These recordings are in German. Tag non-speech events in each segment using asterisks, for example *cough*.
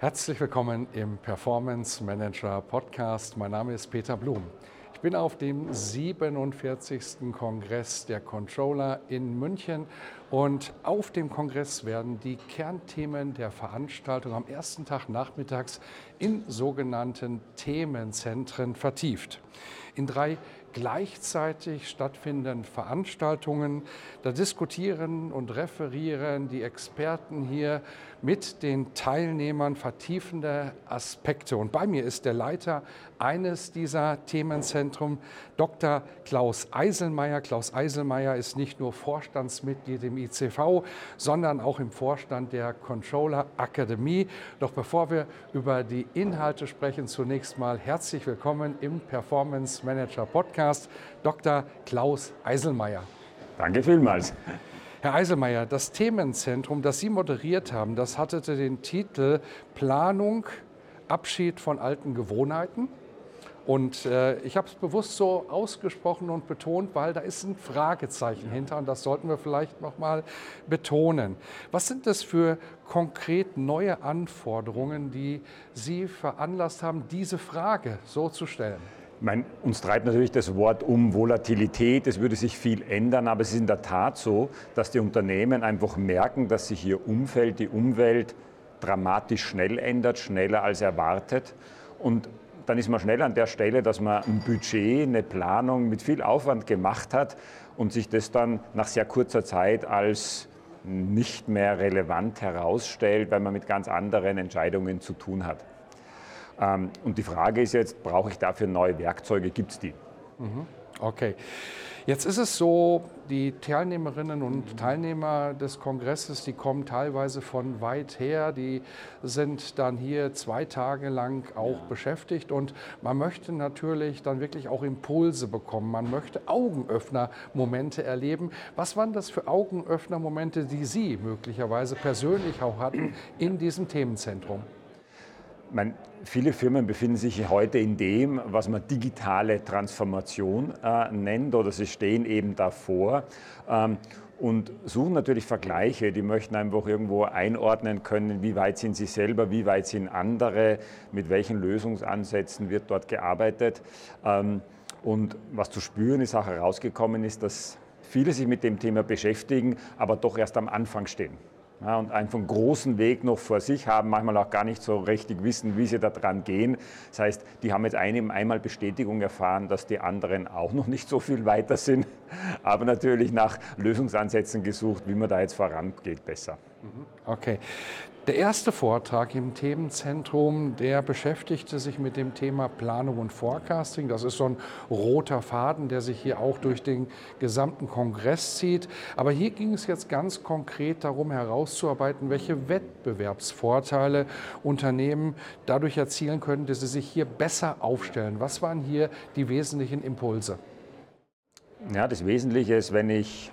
Herzlich willkommen im Performance Manager Podcast. Mein Name ist Peter Blum. Ich bin auf dem 47. Kongress der Controller in München und auf dem Kongress werden die Kernthemen der Veranstaltung am ersten Tag nachmittags in sogenannten Themenzentren vertieft. In drei gleichzeitig stattfindenden Veranstaltungen. Da diskutieren und referieren die Experten hier mit den Teilnehmern vertiefende Aspekte. Und bei mir ist der Leiter eines dieser Themenzentren, Dr. Klaus Eiselmeier. Klaus Eiselmeier ist nicht nur Vorstandsmitglied im ICV, sondern auch im Vorstand der Controller Akademie. Doch bevor wir über die Inhalte sprechen, zunächst mal herzlich willkommen im Performance Manager Podcast, Dr. Klaus Eiselmeier. Danke vielmals. Herr Eiselmeier, das Themenzentrum, das Sie moderiert haben, das hatte den Titel Planung, Abschied von alten Gewohnheiten. Und äh, ich habe es bewusst so ausgesprochen und betont, weil da ist ein Fragezeichen hinter und das sollten wir vielleicht noch mal betonen. Was sind das für konkret neue Anforderungen, die Sie veranlasst haben, diese Frage so zu stellen? Mein, uns treibt natürlich das Wort um Volatilität, es würde sich viel ändern, aber es ist in der Tat so, dass die Unternehmen einfach merken, dass sich ihr Umfeld, die Umwelt dramatisch schnell ändert, schneller als erwartet. Und dann ist man schnell an der Stelle, dass man ein Budget, eine Planung mit viel Aufwand gemacht hat und sich das dann nach sehr kurzer Zeit als nicht mehr relevant herausstellt, weil man mit ganz anderen Entscheidungen zu tun hat. Ähm, und die Frage ist jetzt, brauche ich dafür neue Werkzeuge? Gibt es die? Mhm. Okay. Jetzt ist es so, die Teilnehmerinnen und Teilnehmer des Kongresses, die kommen teilweise von weit her, die sind dann hier zwei Tage lang auch ja. beschäftigt und man möchte natürlich dann wirklich auch Impulse bekommen, man möchte Augenöffner-Momente erleben. Was waren das für Augenöffner-Momente, die Sie möglicherweise persönlich auch hatten in diesem Themenzentrum? Meine, viele Firmen befinden sich heute in dem, was man digitale Transformation äh, nennt oder sie stehen eben davor. Ähm, und suchen natürlich Vergleiche. Die möchten einfach irgendwo einordnen können, wie weit sind sie selber, wie weit sind andere, mit welchen Lösungsansätzen wird dort gearbeitet. Ähm, und was zu spüren ist, auch herausgekommen ist, dass viele sich mit dem Thema beschäftigen, aber doch erst am Anfang stehen ja, und einen großen Weg noch vor sich haben, manchmal auch gar nicht so richtig wissen, wie sie da dran gehen. Das heißt, die haben jetzt einem einmal Bestätigung erfahren, dass die anderen auch noch nicht so viel weiter sind, aber natürlich nach Lösungsansätzen gesucht, wie man da jetzt vorangeht besser. Mhm. Okay. Der erste Vortrag im Themenzentrum, der beschäftigte sich mit dem Thema Planung und Forecasting. Das ist so ein roter Faden, der sich hier auch durch den gesamten Kongress zieht. Aber hier ging es jetzt ganz konkret darum herauszuarbeiten, welche Wettbewerbsvorteile Unternehmen dadurch erzielen können, dass sie sich hier besser aufstellen. Was waren hier die wesentlichen Impulse? Ja, das Wesentliche ist, wenn ich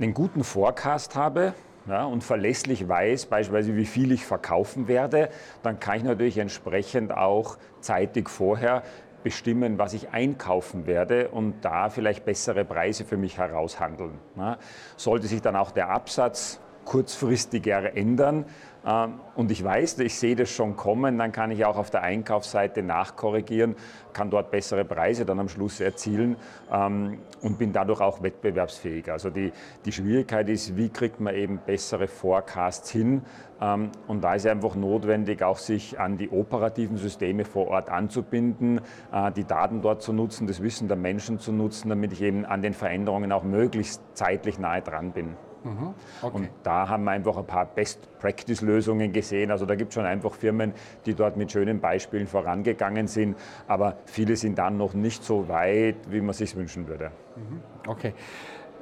einen guten Forecast habe, ja, und verlässlich weiß, beispielsweise wie viel ich verkaufen werde, dann kann ich natürlich entsprechend auch zeitig vorher bestimmen, was ich einkaufen werde und da vielleicht bessere Preise für mich heraushandeln. Ja, sollte sich dann auch der Absatz kurzfristiger ändern, und ich weiß, ich sehe das schon kommen, dann kann ich auch auf der Einkaufsseite nachkorrigieren, kann dort bessere Preise dann am Schluss erzielen ähm, und bin dadurch auch wettbewerbsfähig. Also die, die Schwierigkeit ist, wie kriegt man eben bessere Forecasts hin? Ähm, und da ist einfach notwendig, auch sich an die operativen Systeme vor Ort anzubinden, äh, die Daten dort zu nutzen, das Wissen der Menschen zu nutzen, damit ich eben an den Veränderungen auch möglichst zeitlich nahe dran bin. Mhm. Okay. Und da haben wir einfach ein paar Best-Practice-Lösungen gesehen. Also da gibt es schon einfach Firmen, die dort mit schönen Beispielen vorangegangen sind. Aber viele sind dann noch nicht so weit, wie man sich wünschen würde. Mhm. Okay.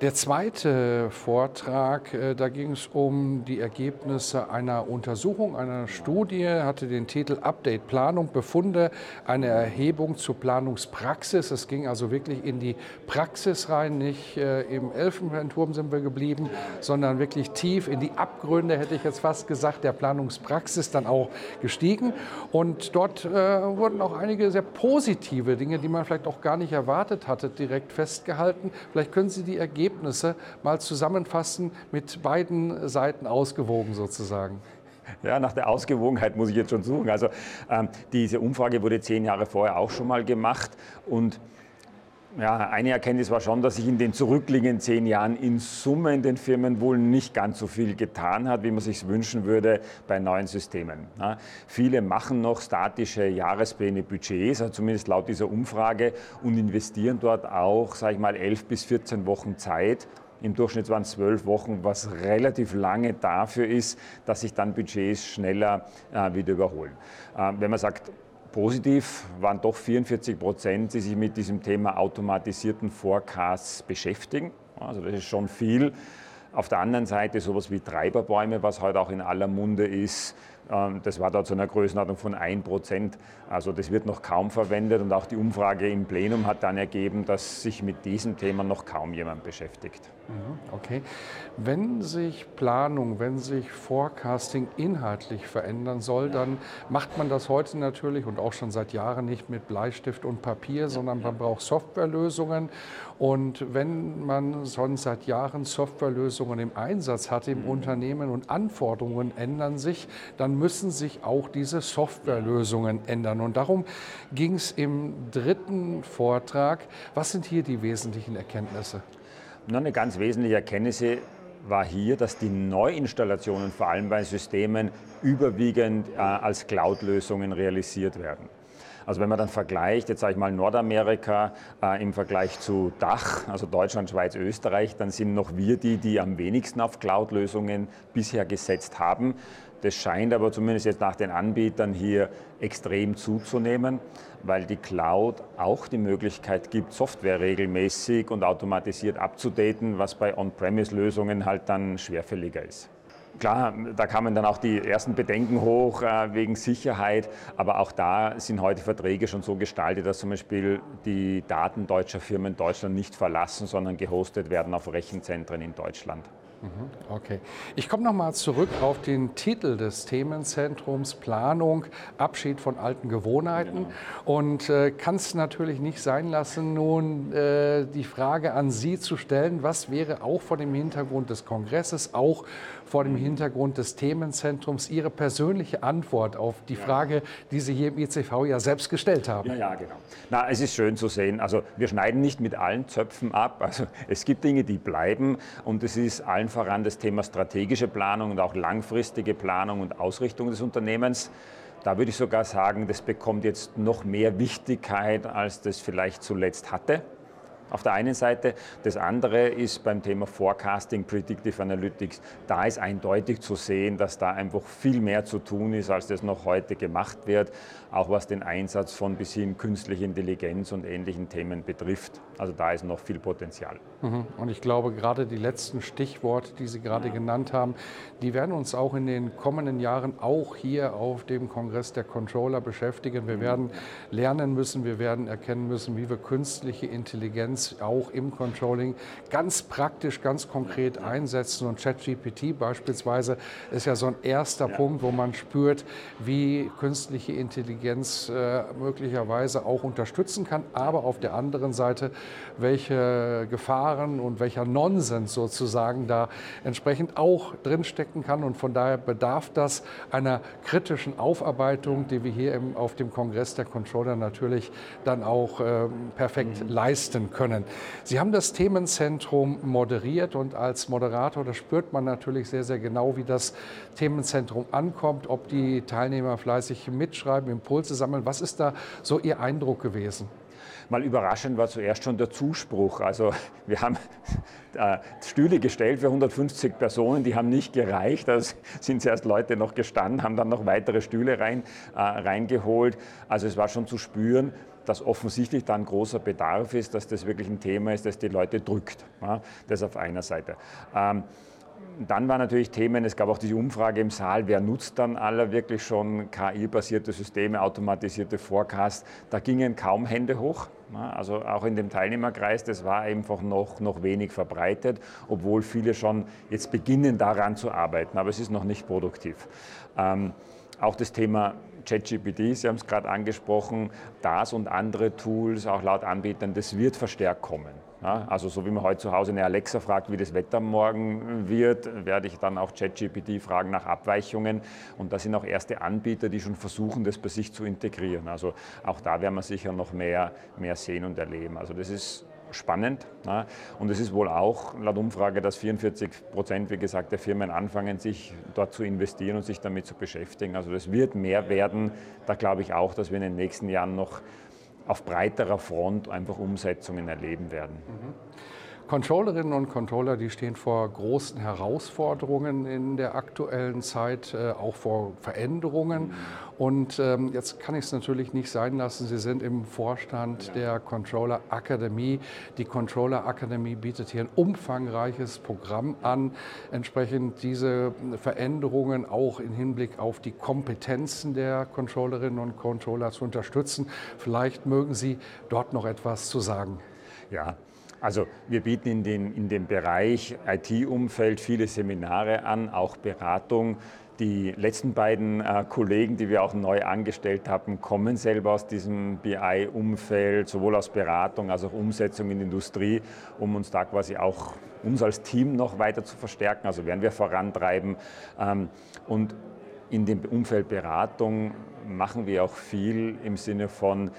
Der zweite Vortrag, äh, da ging es um die Ergebnisse einer Untersuchung, einer Studie, hatte den Titel Update Planung, Befunde, eine Erhebung zur Planungspraxis. Es ging also wirklich in die Praxis rein, nicht äh, im Elfenbeinturm sind wir geblieben, sondern wirklich tief in die Abgründe, hätte ich jetzt fast gesagt, der Planungspraxis dann auch gestiegen. Und dort äh, wurden auch einige sehr positive Dinge, die man vielleicht auch gar nicht erwartet hatte, direkt festgehalten. Vielleicht können Sie die Ergebnisse Ergebnisse mal zusammenfassen, mit beiden Seiten ausgewogen sozusagen? Ja, nach der Ausgewogenheit muss ich jetzt schon suchen. Also ähm, diese Umfrage wurde zehn Jahre vorher auch schon mal gemacht und ja, eine Erkenntnis war schon, dass sich in den zurückliegenden zehn Jahren in Summe in den Firmen wohl nicht ganz so viel getan hat, wie man sich wünschen würde bei neuen Systemen. Ja, viele machen noch statische Jahrespläne, Budgets, also zumindest laut dieser Umfrage, und investieren dort auch, sage ich mal, elf bis 14 Wochen Zeit, im Durchschnitt waren es zwölf Wochen, was relativ lange dafür ist, dass sich dann Budgets schneller äh, wieder überholen. Äh, wenn man sagt, Positiv waren doch 44 Prozent, die sich mit diesem Thema automatisierten Forecasts beschäftigen. Also das ist schon viel. Auf der anderen Seite sowas wie Treiberbäume, was heute auch in aller Munde ist, das war da zu einer Größenordnung von 1 Prozent. Also das wird noch kaum verwendet und auch die Umfrage im Plenum hat dann ergeben, dass sich mit diesem Thema noch kaum jemand beschäftigt. Mhm, okay. Wenn sich Planung, wenn sich Forecasting inhaltlich verändern soll, dann macht man das heute natürlich und auch schon seit Jahren nicht mit Bleistift und Papier, sondern man braucht Softwarelösungen. Und wenn man schon seit Jahren Softwarelösungen im Einsatz hat im Unternehmen und Anforderungen ändern sich, dann müssen sich auch diese Softwarelösungen ändern. Und darum ging es im dritten Vortrag. Was sind hier die wesentlichen Erkenntnisse? Nur eine ganz wesentliche Erkenntnis war hier, dass die Neuinstallationen vor allem bei Systemen überwiegend äh, als Cloud-Lösungen realisiert werden. Also wenn man dann vergleicht, jetzt sage ich mal Nordamerika äh, im Vergleich zu Dach, also Deutschland, Schweiz, Österreich, dann sind noch wir die, die am wenigsten auf Cloud-Lösungen bisher gesetzt haben. Das scheint aber zumindest jetzt nach den Anbietern hier extrem zuzunehmen, weil die Cloud auch die Möglichkeit gibt, Software regelmäßig und automatisiert abzudaten, was bei On-Premise-Lösungen halt dann schwerfälliger ist. Klar, da kamen dann auch die ersten Bedenken hoch äh, wegen Sicherheit, aber auch da sind heute Verträge schon so gestaltet, dass zum Beispiel die Daten deutscher Firmen Deutschland nicht verlassen, sondern gehostet werden auf Rechenzentren in Deutschland. Mhm, okay. Ich komme nochmal zurück auf den Titel des Themenzentrums Planung, Abschied von alten Gewohnheiten. Genau. Und äh, kann es natürlich nicht sein lassen, nun äh, die Frage an Sie zu stellen, was wäre auch vor dem Hintergrund des Kongresses, auch vor dem Hintergrund des Themenzentrums Ihre persönliche Antwort auf die Frage, die Sie hier im ICV ja selbst gestellt haben? Ja, ja, genau. Na, es ist schön zu sehen. Also wir schneiden nicht mit allen Zöpfen ab. Also es gibt Dinge, die bleiben und es ist allen voran das Thema strategische Planung und auch langfristige Planung und Ausrichtung des Unternehmens. Da würde ich sogar sagen, das bekommt jetzt noch mehr Wichtigkeit, als das vielleicht zuletzt hatte auf der einen Seite. Das andere ist beim Thema Forecasting, Predictive Analytics. Da ist eindeutig zu sehen, dass da einfach viel mehr zu tun ist, als das noch heute gemacht wird, auch was den Einsatz von bis hin künstlicher Intelligenz und ähnlichen Themen betrifft. Also da ist noch viel Potenzial. Mhm. Und ich glaube, gerade die letzten Stichworte, die Sie gerade genannt haben, die werden uns auch in den kommenden Jahren auch hier auf dem Kongress der Controller beschäftigen. Wir werden lernen müssen, wir werden erkennen müssen, wie wir künstliche Intelligenz Intelligenz auch im Controlling ganz praktisch, ganz konkret einsetzen. Und ChatGPT beispielsweise ist ja so ein erster ja. Punkt, wo man spürt, wie künstliche Intelligenz äh, möglicherweise auch unterstützen kann, aber auf der anderen Seite, welche Gefahren und welcher Nonsens sozusagen da entsprechend auch drinstecken kann. Und von daher bedarf das einer kritischen Aufarbeitung, die wir hier im, auf dem Kongress der Controller natürlich dann auch äh, perfekt mhm. leisten können können. Sie haben das Themenzentrum moderiert und als Moderator, da spürt man natürlich sehr, sehr genau, wie das Themenzentrum ankommt, ob die Teilnehmer fleißig mitschreiben, Impulse sammeln. Was ist da so Ihr Eindruck gewesen? Mal überraschend war zuerst schon der Zuspruch. Also wir haben *laughs* äh, Stühle gestellt für 150 Personen, die haben nicht gereicht. Da sind zuerst Leute noch gestanden, haben dann noch weitere Stühle rein, äh, reingeholt. Also es war schon zu spüren, dass offensichtlich dann großer Bedarf ist, dass das wirklich ein Thema ist, das die Leute drückt. Das auf einer Seite. Ähm, dann waren natürlich Themen, es gab auch diese Umfrage im Saal, wer nutzt dann alle wirklich schon KI-basierte Systeme, automatisierte Forecasts. Da gingen kaum Hände hoch. Also auch in dem Teilnehmerkreis, das war einfach noch, noch wenig verbreitet, obwohl viele schon jetzt beginnen daran zu arbeiten, aber es ist noch nicht produktiv. Ähm, auch das Thema ChatGPT, Sie haben es gerade angesprochen, das und andere Tools, auch laut Anbietern, das wird verstärkt kommen. Ja, also so wie man heute zu Hause eine Alexa fragt, wie das Wetter morgen wird, werde ich dann auch ChatGPT fragen nach Abweichungen. Und da sind auch erste Anbieter, die schon versuchen, das bei sich zu integrieren. Also auch da werden wir sicher noch mehr, mehr sehen und erleben. Also das ist spannend. Ja. Und es ist wohl auch laut Umfrage, dass 44 Prozent, wie gesagt, der Firmen anfangen, sich dort zu investieren und sich damit zu beschäftigen. Also das wird mehr werden. Da glaube ich auch, dass wir in den nächsten Jahren noch auf breiterer Front einfach Umsetzungen erleben werden. Mhm. Controllerinnen und Controller, die stehen vor großen Herausforderungen in der aktuellen Zeit, äh, auch vor Veränderungen. Und ähm, jetzt kann ich es natürlich nicht sein lassen. Sie sind im Vorstand der Controller Akademie. Die Controller Akademie bietet hier ein umfangreiches Programm an, entsprechend diese Veränderungen auch im Hinblick auf die Kompetenzen der Controllerinnen und Controller zu unterstützen. Vielleicht mögen Sie dort noch etwas zu sagen. Ja, also wir bieten in, den, in dem Bereich IT-Umfeld viele Seminare an, auch Beratung. Die letzten beiden äh, Kollegen, die wir auch neu angestellt haben, kommen selber aus diesem BI-Umfeld, sowohl aus Beratung als auch Umsetzung in Industrie, um uns da quasi auch uns als Team noch weiter zu verstärken. Also werden wir vorantreiben. Ähm, und in dem Umfeld Beratung machen wir auch viel im Sinne von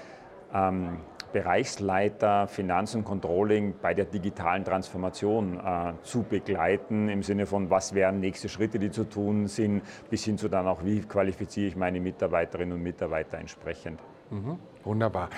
ähm, Bereichsleiter Finanz und Controlling bei der digitalen Transformation äh, zu begleiten, im Sinne von, was wären nächste Schritte, die zu tun sind, bis hin zu dann auch, wie qualifiziere ich meine Mitarbeiterinnen und Mitarbeiter entsprechend. Mhm. Wunderbar.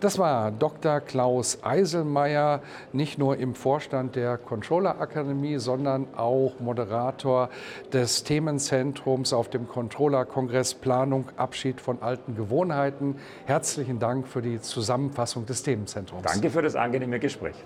Das war Dr. Klaus Eiselmeier, nicht nur im Vorstand der Controller Akademie, sondern auch Moderator des Themenzentrums auf dem Controller-Kongress Planung, Abschied von alten Gewohnheiten. Herzlichen Dank für die Zusammenfassung des Themenzentrums. Danke für das angenehme Gespräch.